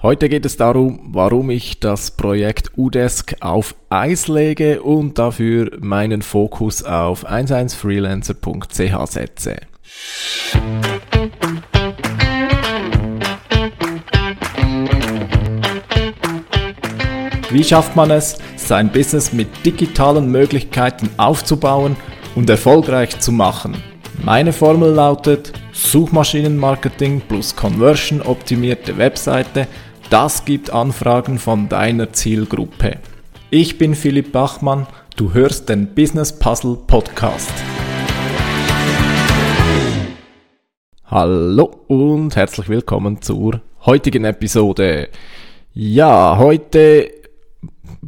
Heute geht es darum, warum ich das Projekt Udesk auf Eis lege und dafür meinen Fokus auf 11freelancer.ch setze. Wie schafft man es, sein Business mit digitalen Möglichkeiten aufzubauen und erfolgreich zu machen? Meine Formel lautet Suchmaschinenmarketing plus Conversion optimierte Webseite – das gibt Anfragen von deiner Zielgruppe. Ich bin Philipp Bachmann, du hörst den Business Puzzle Podcast. Hallo und herzlich willkommen zur heutigen Episode. Ja, heute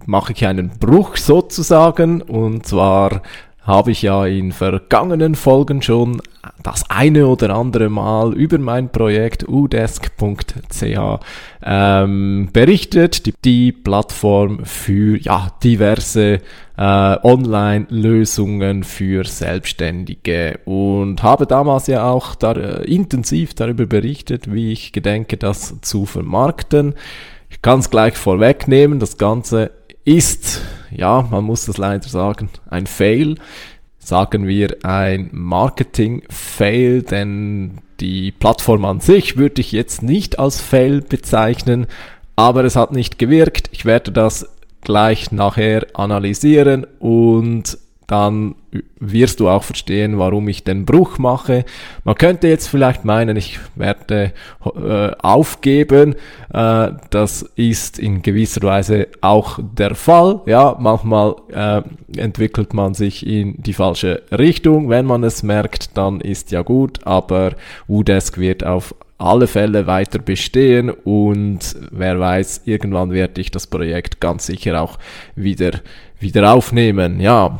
mache ich einen Bruch sozusagen und zwar habe ich ja in vergangenen Folgen schon das eine oder andere Mal über mein Projekt udesk.ch ähm, berichtet, die, die, Plattform für ja, diverse äh, Online-Lösungen für Selbstständige und habe damals ja auch da, äh, intensiv darüber berichtet, wie ich gedenke, das zu vermarkten. Ich kann es gleich vorwegnehmen, das Ganze ist, ja, man muss das leider sagen, ein Fail. Sagen wir ein Marketing-Fail, denn die Plattform an sich würde ich jetzt nicht als Fail bezeichnen, aber es hat nicht gewirkt. Ich werde das gleich nachher analysieren und dann wirst du auch verstehen, warum ich den Bruch mache. Man könnte jetzt vielleicht meinen, ich werde äh, aufgeben. Äh, das ist in gewisser Weise auch der Fall. Ja, manchmal äh, entwickelt man sich in die falsche Richtung. Wenn man es merkt, dann ist ja gut, aber Udesk wird auf alle Fälle weiter bestehen und wer weiß, irgendwann werde ich das Projekt ganz sicher auch wieder, wieder aufnehmen. Ja,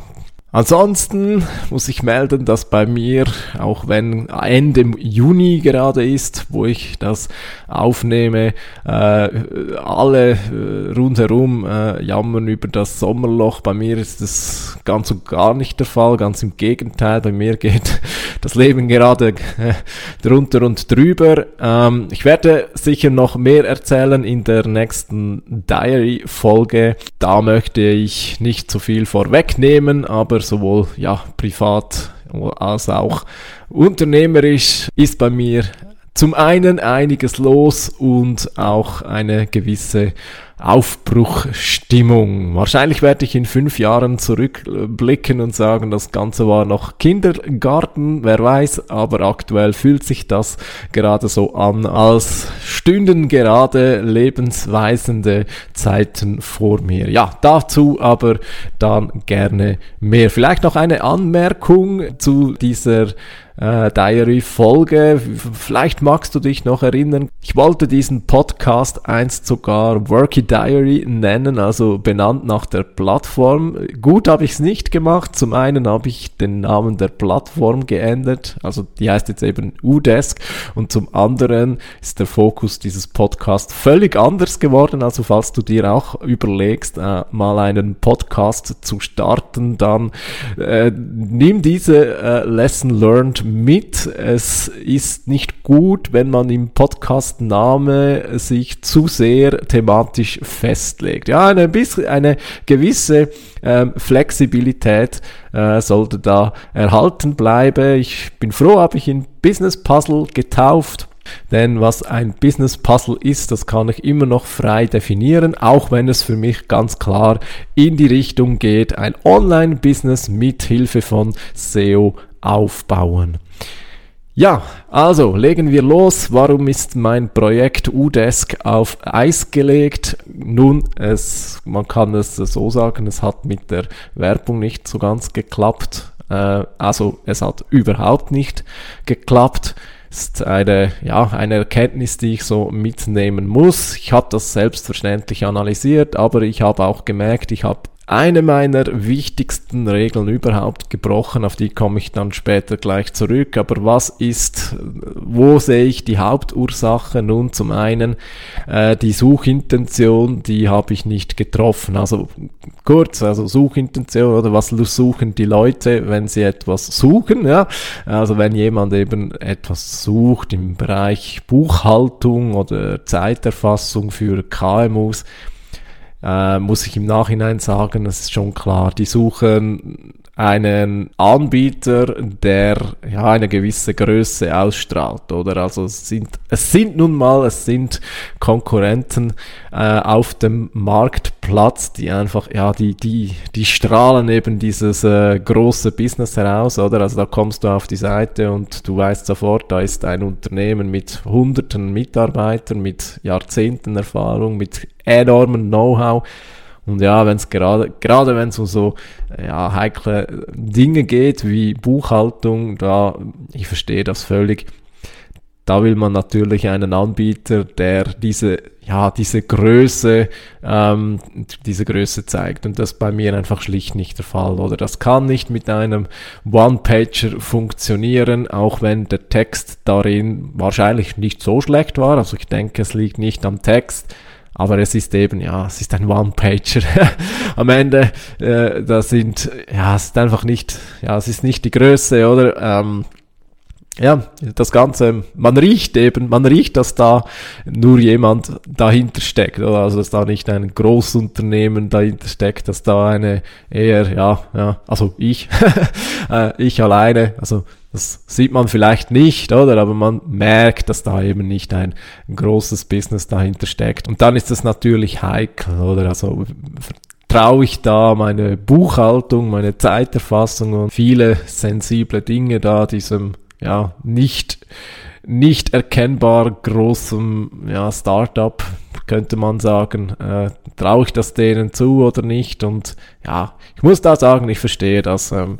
Ansonsten muss ich melden, dass bei mir, auch wenn Ende Juni gerade ist, wo ich das aufnehme, äh, alle äh, rundherum äh, jammern über das Sommerloch. Bei mir ist das ganz und gar nicht der Fall, ganz im Gegenteil. Bei mir geht das Leben gerade äh, drunter und drüber. Ähm, ich werde sicher noch mehr erzählen in der nächsten Diary-Folge. Da möchte ich nicht zu viel vorwegnehmen, aber sowohl ja, privat als auch unternehmerisch ist bei mir zum einen einiges los und auch eine gewisse Aufbruchstimmung. Wahrscheinlich werde ich in fünf Jahren zurückblicken und sagen, das Ganze war noch Kindergarten, wer weiß, aber aktuell fühlt sich das gerade so an, als stünden gerade lebensweisende Zeiten vor mir. Ja, dazu aber dann gerne mehr. Vielleicht noch eine Anmerkung zu dieser äh, Diary-Folge. Vielleicht magst du dich noch erinnern. Ich wollte diesen Podcast einst sogar Worky Diary nennen, also benannt nach der Plattform. Gut habe ich es nicht gemacht. Zum einen habe ich den Namen der Plattform geändert, also die heißt jetzt eben Udesk und zum anderen ist der Fokus dieses Podcasts völlig anders geworden. Also falls du dir auch überlegst, äh, mal einen Podcast zu starten, dann äh, nimm diese äh, Lesson Learned mit. Es ist nicht gut, wenn man im Podcast Name sich zu sehr thematisch festlegt. Ja, eine, bisschen, eine gewisse ähm, Flexibilität äh, sollte da erhalten bleiben. Ich bin froh, habe ich ihn Business Puzzle getauft. Denn was ein Business Puzzle ist, das kann ich immer noch frei definieren, auch wenn es für mich ganz klar in die Richtung geht, ein Online-Business mit Hilfe von SEO aufbauen. Ja, also legen wir los. Warum ist mein Projekt Udesk auf Eis gelegt? Nun, es, man kann es so sagen, es hat mit der Werbung nicht so ganz geklappt. Äh, also es hat überhaupt nicht geklappt. Ist eine, ja, eine Erkenntnis, die ich so mitnehmen muss. Ich habe das selbstverständlich analysiert, aber ich habe auch gemerkt, ich habe eine meiner wichtigsten Regeln überhaupt gebrochen, auf die komme ich dann später gleich zurück. Aber was ist, wo sehe ich die Hauptursache? Nun zum einen äh, die Suchintention, die habe ich nicht getroffen. Also kurz, also Suchintention oder was suchen die Leute, wenn sie etwas suchen, ja? Also wenn jemand eben etwas sucht im Bereich Buchhaltung oder Zeiterfassung für KMUs, äh, muss ich im Nachhinein sagen, das ist schon klar, die suchen einen Anbieter, der ja eine gewisse Größe ausstrahlt, oder? Also es sind, es sind nun mal, es sind Konkurrenten äh, auf dem Marktplatz, die einfach, ja, die, die, die strahlen eben dieses äh, große Business heraus, oder? Also da kommst du auf die Seite und du weißt sofort, da ist ein Unternehmen mit hunderten Mitarbeitern, mit Jahrzehnten Erfahrung, mit enormen Know-how und ja, wenn es gerade, gerade wenn es um so ja, heikle Dinge geht wie Buchhaltung, da, ich verstehe das völlig. Da will man natürlich einen Anbieter, der diese, ja, diese Größe, ähm, diese Größe zeigt. Und das bei mir einfach schlicht nicht der Fall. Oder das kann nicht mit einem One-Pager funktionieren, auch wenn der Text darin wahrscheinlich nicht so schlecht war. Also ich denke, es liegt nicht am Text aber es ist eben, ja, es ist ein One-Pager. Am Ende, äh, da sind, ja, es ist einfach nicht, ja, es ist nicht die Größe, oder? Ähm, ja, das Ganze, man riecht eben, man riecht, dass da nur jemand dahinter steckt, oder? Also, dass da nicht ein Großunternehmen dahinter steckt, dass da eine eher, ja, ja, also ich, äh, ich alleine, also das sieht man vielleicht nicht, oder? Aber man merkt, dass da eben nicht ein, großes Business dahinter steckt. Und dann ist es natürlich heikel, oder? Also traue ich da meine Buchhaltung, meine Zeiterfassung und viele sensible Dinge da diesem, ja, nicht, nicht erkennbar großem, ja, Startup, könnte man sagen, äh, traue ich das denen zu oder nicht? Und ja, ich muss da sagen, ich verstehe das. Ähm,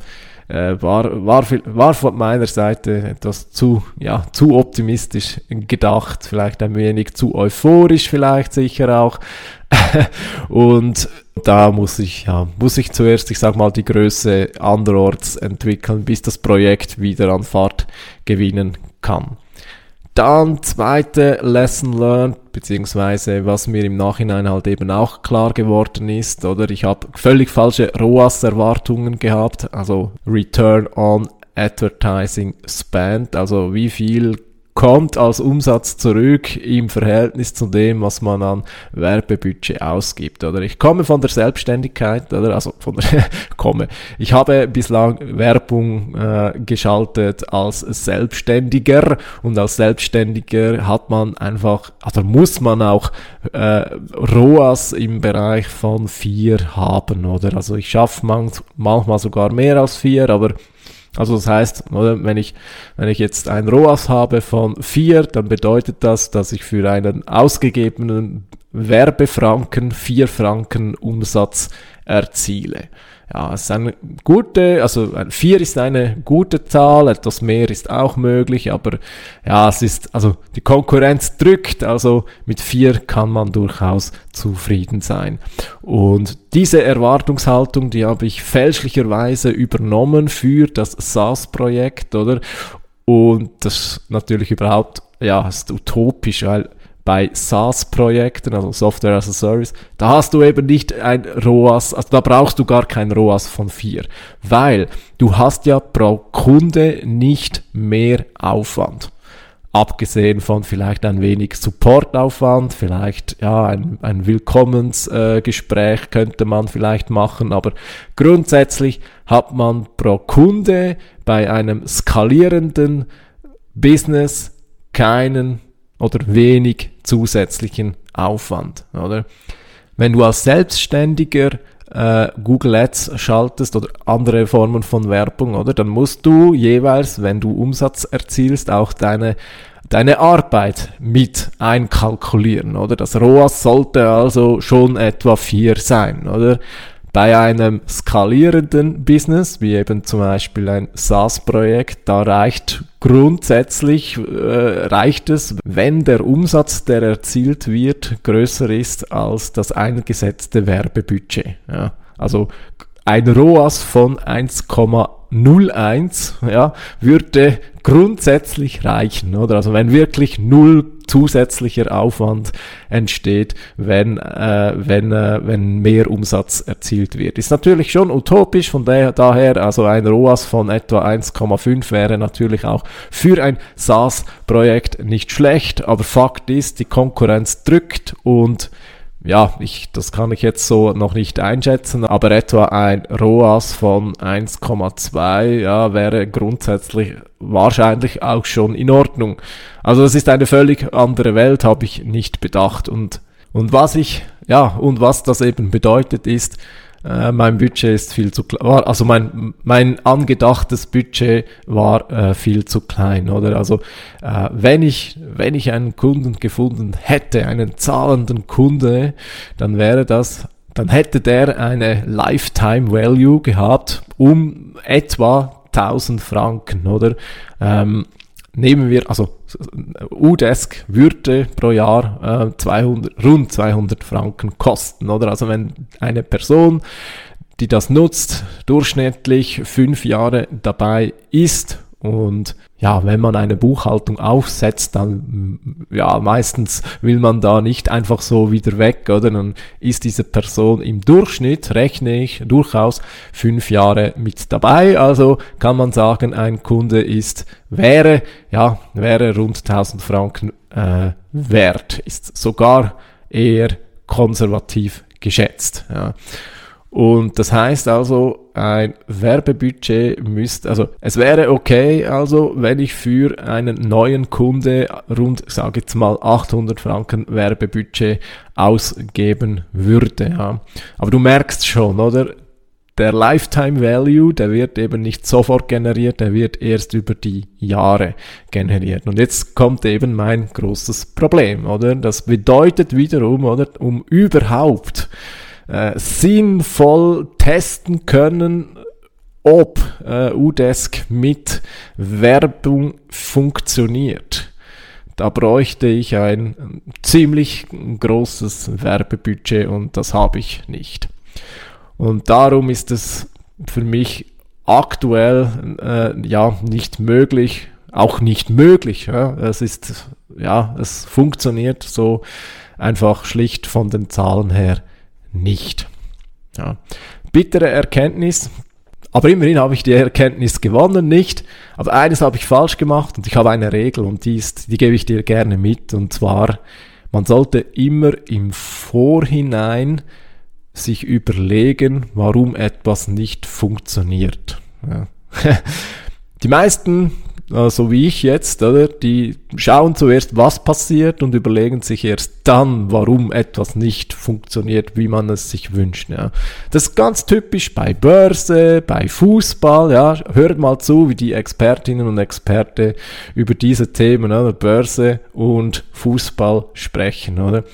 äh, war, war, war von meiner Seite etwas zu, ja, zu optimistisch gedacht, vielleicht ein wenig zu euphorisch, vielleicht sicher auch. und da muss ich, ja, muss ich zuerst, ich sag mal, die Größe anderorts entwickeln, bis das Projekt wieder an Fahrt gewinnen kann. Dann zweite Lesson learned, beziehungsweise was mir im Nachhinein halt eben auch klar geworden ist, oder? Ich habe völlig falsche ROAS-Erwartungen gehabt, also Return on Advertising Spend, also wie viel kommt als Umsatz zurück im Verhältnis zu dem, was man an Werbebudget ausgibt. Oder ich komme von der Selbstständigkeit, oder also von der komme. Ich habe bislang Werbung äh, geschaltet als Selbstständiger und als Selbstständiger hat man einfach, also muss man auch äh, ROAS im Bereich von vier haben, oder? Also ich schaffe man, manchmal sogar mehr als vier, aber also das heißt, wenn ich, wenn ich jetzt ein ROAS habe von vier, dann bedeutet das, dass ich für einen ausgegebenen Werbefranken vier Franken Umsatz erziele. Ja, es ist eine gute, also vier ist eine gute Zahl, etwas mehr ist auch möglich, aber ja, es ist, also die Konkurrenz drückt, also mit vier kann man durchaus zufrieden sein. Und diese Erwartungshaltung, die habe ich fälschlicherweise übernommen für das SaaS-Projekt, oder? Und das ist natürlich überhaupt, ja, ist utopisch, weil bei SaaS-Projekten, also Software as a Service, da hast du eben nicht ein ROAS, also da brauchst du gar kein ROAS von 4, weil du hast ja pro Kunde nicht mehr Aufwand. Abgesehen von vielleicht ein wenig Supportaufwand, vielleicht ja ein, ein Willkommensgespräch äh, könnte man vielleicht machen, aber grundsätzlich hat man pro Kunde bei einem skalierenden Business keinen oder wenig zusätzlichen Aufwand, oder? Wenn du als Selbstständiger äh, Google Ads schaltest oder andere Formen von Werbung, oder? Dann musst du jeweils, wenn du Umsatz erzielst, auch deine deine Arbeit mit einkalkulieren, oder? Das ROAS sollte also schon etwa vier sein, oder? Bei einem skalierenden Business, wie eben zum Beispiel ein SaaS-Projekt, da reicht grundsätzlich, äh, reicht es, wenn der Umsatz, der erzielt wird, größer ist als das eingesetzte Werbebudget. Ja. Also ein ROAS von 1,01 ja, würde grundsätzlich reichen, oder? Also wenn wirklich null zusätzlicher Aufwand entsteht, wenn, äh, wenn, äh, wenn mehr Umsatz erzielt wird. Ist natürlich schon utopisch, von daher, also ein ROAS von etwa 1,5 wäre natürlich auch für ein SaaS-Projekt nicht schlecht, aber Fakt ist, die Konkurrenz drückt und ja, ich, das kann ich jetzt so noch nicht einschätzen, aber etwa ein ROAS von 1,2 ja, wäre grundsätzlich wahrscheinlich auch schon in Ordnung. Also das ist eine völlig andere Welt, habe ich nicht bedacht. Und, und was ich, ja, und was das eben bedeutet ist, äh, mein Budget ist viel zu klein, also mein, mein angedachtes Budget war äh, viel zu klein, oder? Also äh, wenn ich, wenn ich einen Kunden gefunden hätte, einen zahlenden Kunde, dann wäre das, dann hätte der eine Lifetime Value gehabt um etwa 1000 Franken, oder? Ähm, nehmen wir, also Udesk würde pro Jahr äh, 200, rund 200 Franken kosten, oder? Also wenn eine Person, die das nutzt, durchschnittlich fünf Jahre dabei ist und ja, wenn man eine Buchhaltung aufsetzt, dann ja, meistens will man da nicht einfach so wieder weg, oder? Dann ist diese Person im Durchschnitt, rechne ich, durchaus fünf Jahre mit dabei. Also kann man sagen, ein Kunde ist, wäre, ja, wäre rund 1000 Franken äh, wert, ist sogar eher konservativ geschätzt. Ja. Und das heißt also, ein Werbebudget müsste, also es wäre okay, also wenn ich für einen neuen Kunde rund, sage jetzt mal 800 Franken Werbebudget ausgeben würde. Ja. Aber du merkst schon, oder? Der Lifetime Value, der wird eben nicht sofort generiert, der wird erst über die Jahre generiert. Und jetzt kommt eben mein großes Problem, oder? Das bedeutet wiederum, oder, um überhaupt äh, sinnvoll testen können, ob äh, Udesk mit Werbung funktioniert. Da bräuchte ich ein ziemlich großes Werbebudget und das habe ich nicht. Und darum ist es für mich aktuell äh, ja nicht möglich, auch nicht möglich. Ja. Es ist ja, es funktioniert so einfach schlicht von den Zahlen her nicht. Ja. Bittere Erkenntnis, aber immerhin habe ich die Erkenntnis gewonnen, nicht. Aber eines habe ich falsch gemacht und ich habe eine Regel und die ist, die gebe ich dir gerne mit und zwar, man sollte immer im Vorhinein sich überlegen, warum etwas nicht funktioniert. Ja. Die meisten so wie ich jetzt, oder? Die schauen zuerst, was passiert und überlegen sich erst dann, warum etwas nicht funktioniert, wie man es sich wünscht. Ja. Das ist ganz typisch bei Börse, bei Fußball. Ja. Hört mal zu, wie die Expertinnen und Experte über diese Themen, oder? Börse und Fußball sprechen. Oder?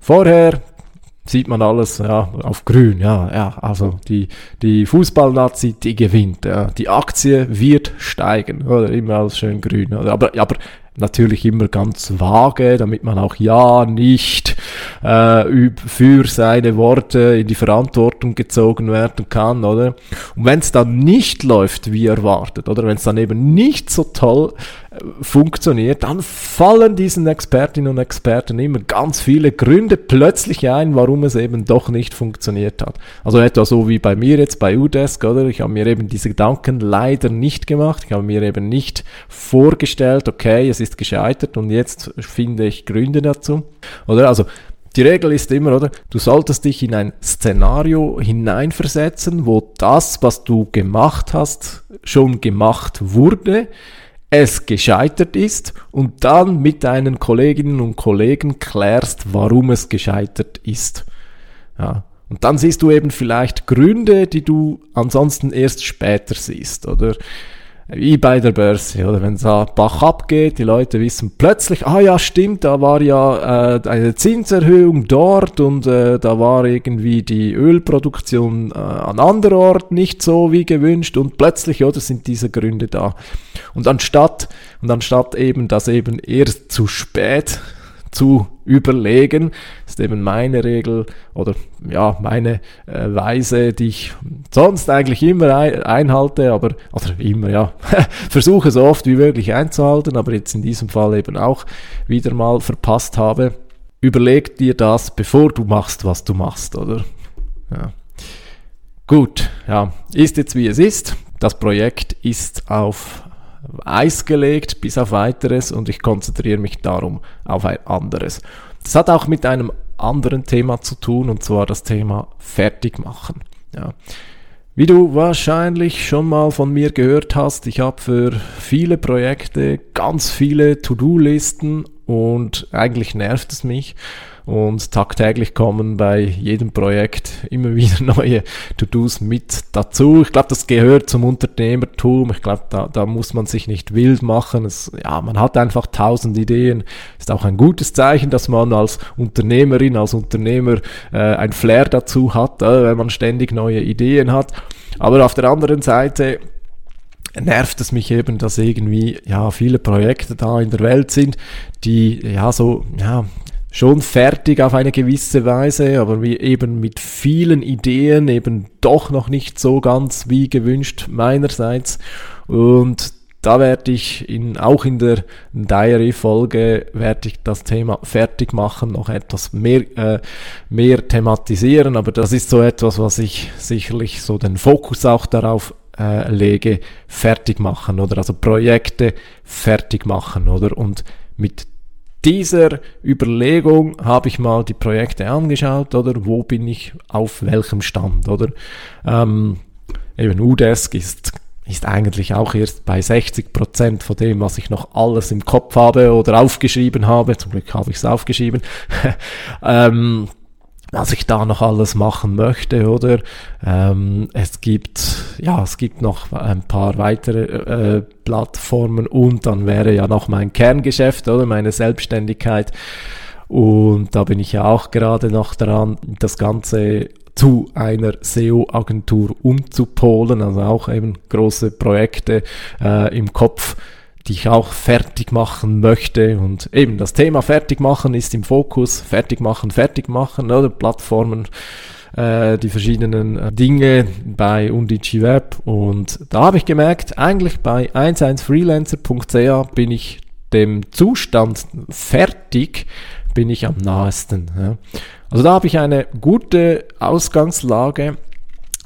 Vorher sieht man alles ja, auf grün. Ja, ja, also die, die Fußballnazi, die gewinnt. Ja. Die Aktie wird steigen. Oder immer alles schön grün. Oder? Aber, aber natürlich immer ganz vage, damit man auch ja nicht äh, für seine Worte in die Verantwortung gezogen werden kann, oder? Und wenn es dann nicht läuft, wie erwartet, oder wenn es dann eben nicht so toll funktioniert, dann fallen diesen Expertinnen und Experten immer ganz viele Gründe plötzlich ein, warum es eben doch nicht funktioniert hat. Also etwa so wie bei mir jetzt bei Udesk, oder? Ich habe mir eben diese Gedanken leider nicht gemacht. Ich habe mir eben nicht vorgestellt, okay, es ist gescheitert und jetzt finde ich Gründe dazu. Oder? Also, die Regel ist immer, oder? Du solltest dich in ein Szenario hineinversetzen, wo das, was du gemacht hast, schon gemacht wurde, es gescheitert ist und dann mit deinen Kolleginnen und Kollegen klärst, warum es gescheitert ist. Ja. Und dann siehst du eben vielleicht Gründe, die du ansonsten erst später siehst, oder? Wie bei der Börse, oder wenn es Bach abgeht, die Leute wissen plötzlich, ah ja, stimmt, da war ja äh, eine Zinserhöhung dort und äh, da war irgendwie die Ölproduktion äh, an anderer Ort nicht so wie gewünscht und plötzlich, oder sind diese Gründe da. Und anstatt, und anstatt eben, dass eben erst zu spät zu überlegen. Das ist eben meine Regel oder ja, meine äh, Weise, die ich sonst eigentlich immer ein, einhalte, aber, oder immer, ja, versuche so oft wie möglich einzuhalten, aber jetzt in diesem Fall eben auch wieder mal verpasst habe. Überleg dir das, bevor du machst, was du machst, oder? Ja. Gut, ja, ist jetzt wie es ist. Das Projekt ist auf Eis gelegt bis auf weiteres und ich konzentriere mich darum auf ein anderes. Das hat auch mit einem anderen Thema zu tun und zwar das Thema Fertigmachen. Ja. Wie du wahrscheinlich schon mal von mir gehört hast, ich habe für viele Projekte ganz viele To-Do-Listen und eigentlich nervt es mich und tagtäglich kommen bei jedem Projekt immer wieder neue To-Dos mit dazu. Ich glaube, das gehört zum Unternehmertum. Ich glaube, da, da muss man sich nicht wild machen. Es, ja, man hat einfach tausend Ideen. Ist auch ein gutes Zeichen, dass man als Unternehmerin, als Unternehmer äh, ein Flair dazu hat, äh, wenn man ständig neue Ideen hat. Aber auf der anderen Seite nervt es mich eben, dass irgendwie ja viele Projekte da in der Welt sind, die ja so ja schon fertig auf eine gewisse Weise, aber wie eben mit vielen Ideen eben doch noch nicht so ganz wie gewünscht meinerseits. Und da werde ich in, auch in der Diary-Folge werde ich das Thema fertig machen, noch etwas mehr, äh, mehr thematisieren, aber das ist so etwas, was ich sicherlich so den Fokus auch darauf äh, lege, fertig machen oder also Projekte fertig machen oder und mit dieser Überlegung habe ich mal die Projekte angeschaut, oder wo bin ich auf welchem Stand, oder? Ähm, eben Udesk ist, ist eigentlich auch erst bei 60 Prozent von dem, was ich noch alles im Kopf habe oder aufgeschrieben habe. Zum Glück habe ich es aufgeschrieben. ähm, was ich da noch alles machen möchte, oder? Ähm, es gibt, ja, es gibt noch ein paar weitere äh, Plattformen und dann wäre ja noch mein Kerngeschäft, oder? Meine Selbstständigkeit. Und da bin ich ja auch gerade noch dran, das Ganze zu einer SEO-Agentur umzupolen, also auch eben große Projekte äh, im Kopf ich auch fertig machen möchte. Und eben das Thema fertig machen ist im Fokus. Fertig machen, fertig machen, oder Plattformen, äh, die verschiedenen äh, Dinge bei Undici Web. Und da habe ich gemerkt, eigentlich bei 11freelancer.ca bin ich dem Zustand fertig, bin ich am nahesten. Ja. Also da habe ich eine gute Ausgangslage,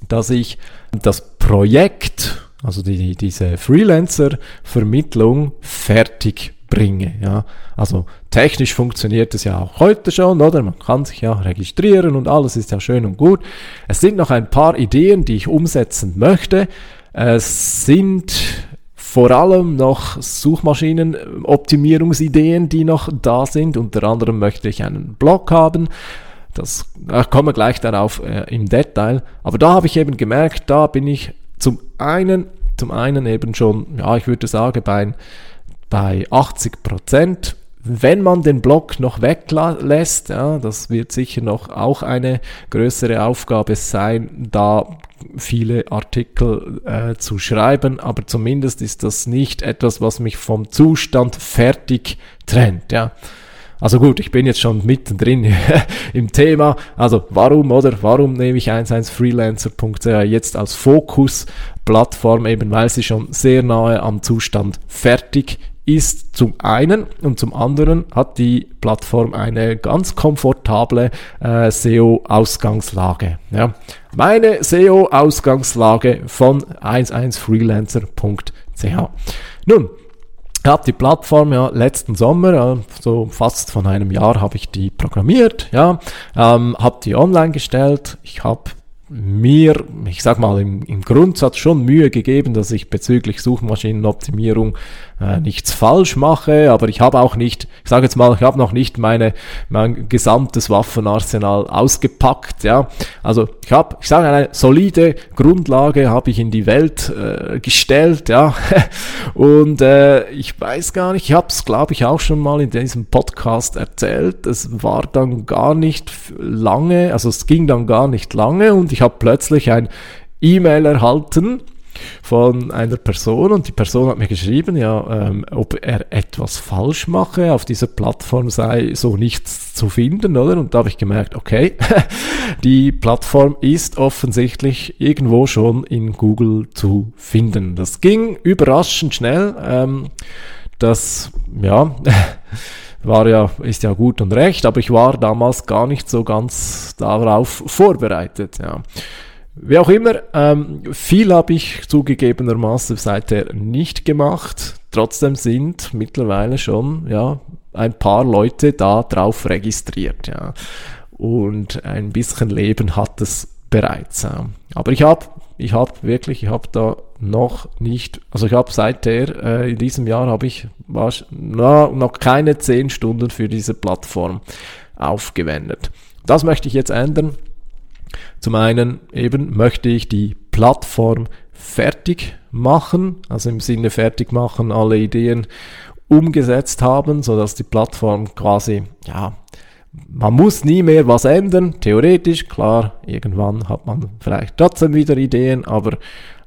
dass ich das Projekt also die, diese Freelancer-Vermittlung fertig bringe. Ja. Also technisch funktioniert es ja auch heute schon, oder? Man kann sich ja registrieren und alles ist ja schön und gut. Es sind noch ein paar Ideen, die ich umsetzen möchte. Es sind vor allem noch Suchmaschinenoptimierungsideen, die noch da sind. Unter anderem möchte ich einen Blog haben. Das da kommen wir gleich darauf äh, im Detail. Aber da habe ich eben gemerkt, da bin ich zum einen, zum einen eben schon, ja, ich würde sagen, bei, bei 80 Prozent. Wenn man den Block noch weglässt, ja, das wird sicher noch auch eine größere Aufgabe sein, da viele Artikel äh, zu schreiben, aber zumindest ist das nicht etwas, was mich vom Zustand fertig trennt. Ja. Also gut, ich bin jetzt schon mittendrin im Thema. Also warum oder warum nehme ich 11freelancer.ch jetzt als Fokus-Plattform, eben weil sie schon sehr nahe am Zustand fertig ist zum einen und zum anderen hat die Plattform eine ganz komfortable äh, SEO-Ausgangslage. Ja. Meine SEO-Ausgangslage von 11freelancer.ch. Nun, ich habe die Plattform ja letzten Sommer, so fast von einem Jahr, habe ich die programmiert, ja, ähm, habe die online gestellt. Ich habe mir, ich sag mal, im, im Grundsatz schon Mühe gegeben, dass ich bezüglich Suchmaschinenoptimierung äh, nichts falsch mache, aber ich habe auch nicht, ich sage jetzt mal, ich habe noch nicht meine mein gesamtes Waffenarsenal ausgepackt, ja. Also ich habe, ich sage eine solide Grundlage habe ich in die Welt äh, gestellt, ja. Und äh, ich weiß gar nicht, ich habe es glaube ich auch schon mal in diesem Podcast erzählt. Es war dann gar nicht lange, also es ging dann gar nicht lange und ich habe plötzlich ein E-Mail erhalten von einer Person und die Person hat mir geschrieben, ja, ähm, ob er etwas falsch mache, auf dieser Plattform sei so nichts zu finden, oder? Und da habe ich gemerkt, okay, die Plattform ist offensichtlich irgendwo schon in Google zu finden. Das ging überraschend schnell. Ähm, das, ja, war ja, ist ja gut und recht, aber ich war damals gar nicht so ganz darauf vorbereitet, ja. Wie auch immer, ähm, viel habe ich zugegebenermaßen seither nicht gemacht. Trotzdem sind mittlerweile schon ja, ein paar Leute da drauf registriert. Ja. Und ein bisschen Leben hat es bereits. Ja. Aber ich habe ich habe wirklich, ich habe da noch nicht, also ich habe seither, äh, in diesem Jahr habe ich was, na, noch keine zehn Stunden für diese Plattform aufgewendet. Das möchte ich jetzt ändern. Zum einen eben möchte ich die Plattform fertig machen, also im Sinne fertig machen, alle Ideen umgesetzt haben, so dass die Plattform quasi, ja, man muss nie mehr was ändern, theoretisch, klar, irgendwann hat man vielleicht trotzdem wieder Ideen, aber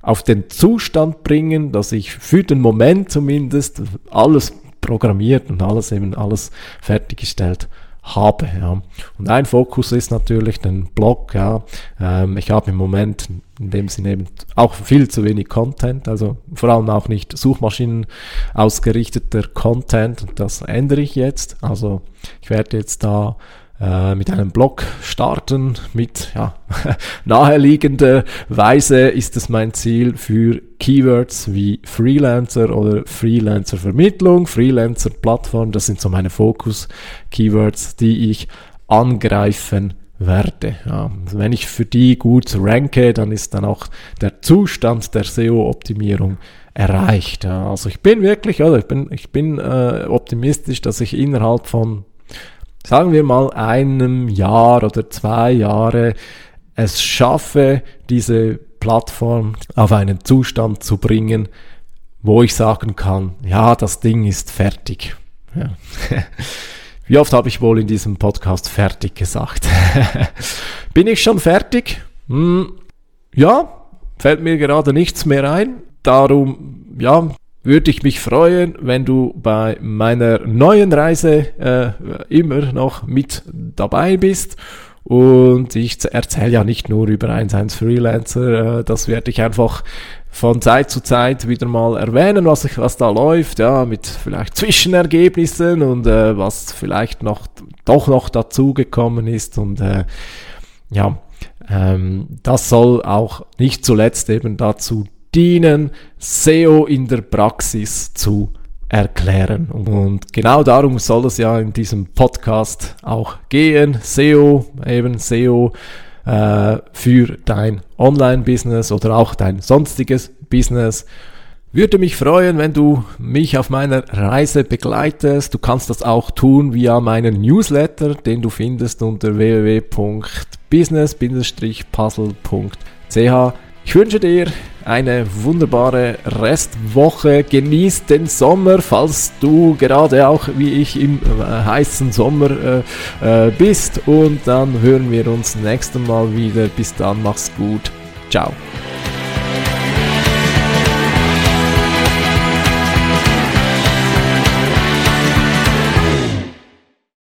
auf den Zustand bringen, dass ich für den Moment zumindest alles programmiert und alles eben alles fertiggestellt habe. Ja. Und ein Fokus ist natürlich den Blog. Ja. Ähm, ich habe im Moment in dem Sinne eben auch viel zu wenig Content, also vor allem auch nicht Suchmaschinen ausgerichteter Content. Und das ändere ich jetzt. Also ich werde jetzt da äh, mit einem Blog starten, mit ja, naheliegender Weise ist es mein Ziel für Keywords wie Freelancer oder Freelancer-Vermittlung, Freelancer-Plattform, das sind so meine Fokus-Keywords, die ich angreifen werde. Ja, wenn ich für die gut ranke, dann ist dann auch der Zustand der SEO-Optimierung erreicht. Ja, also ich bin wirklich, oder ich bin, ich bin äh, optimistisch, dass ich innerhalb von sagen wir mal einem Jahr oder zwei Jahre es schaffe, diese Plattform auf einen Zustand zu bringen, wo ich sagen kann, ja, das Ding ist fertig. Ja. Wie oft habe ich wohl in diesem Podcast fertig gesagt? Bin ich schon fertig? Hm, ja, fällt mir gerade nichts mehr ein. Darum, ja, würde ich mich freuen, wenn du bei meiner neuen Reise äh, immer noch mit dabei bist. Und ich erzähle ja nicht nur über 1.1 Freelancer, äh, das werde ich einfach von Zeit zu Zeit wieder mal erwähnen, was, ich, was da läuft, ja, mit vielleicht Zwischenergebnissen und äh, was vielleicht noch doch noch dazugekommen ist und äh, ja, ähm, das soll auch nicht zuletzt eben dazu dienen, SEO in der Praxis zu erklären. Und genau darum soll es ja in diesem Podcast auch gehen. SEO, eben SEO äh, für dein Online-Business oder auch dein sonstiges Business. Würde mich freuen, wenn du mich auf meiner Reise begleitest. Du kannst das auch tun via meinen Newsletter, den du findest unter www.business-puzzle.ch. Ich wünsche dir eine wunderbare Restwoche. Genieß den Sommer, falls du gerade auch wie ich im äh, heißen Sommer äh, äh, bist. Und dann hören wir uns nächstes Mal wieder. Bis dann, mach's gut. Ciao.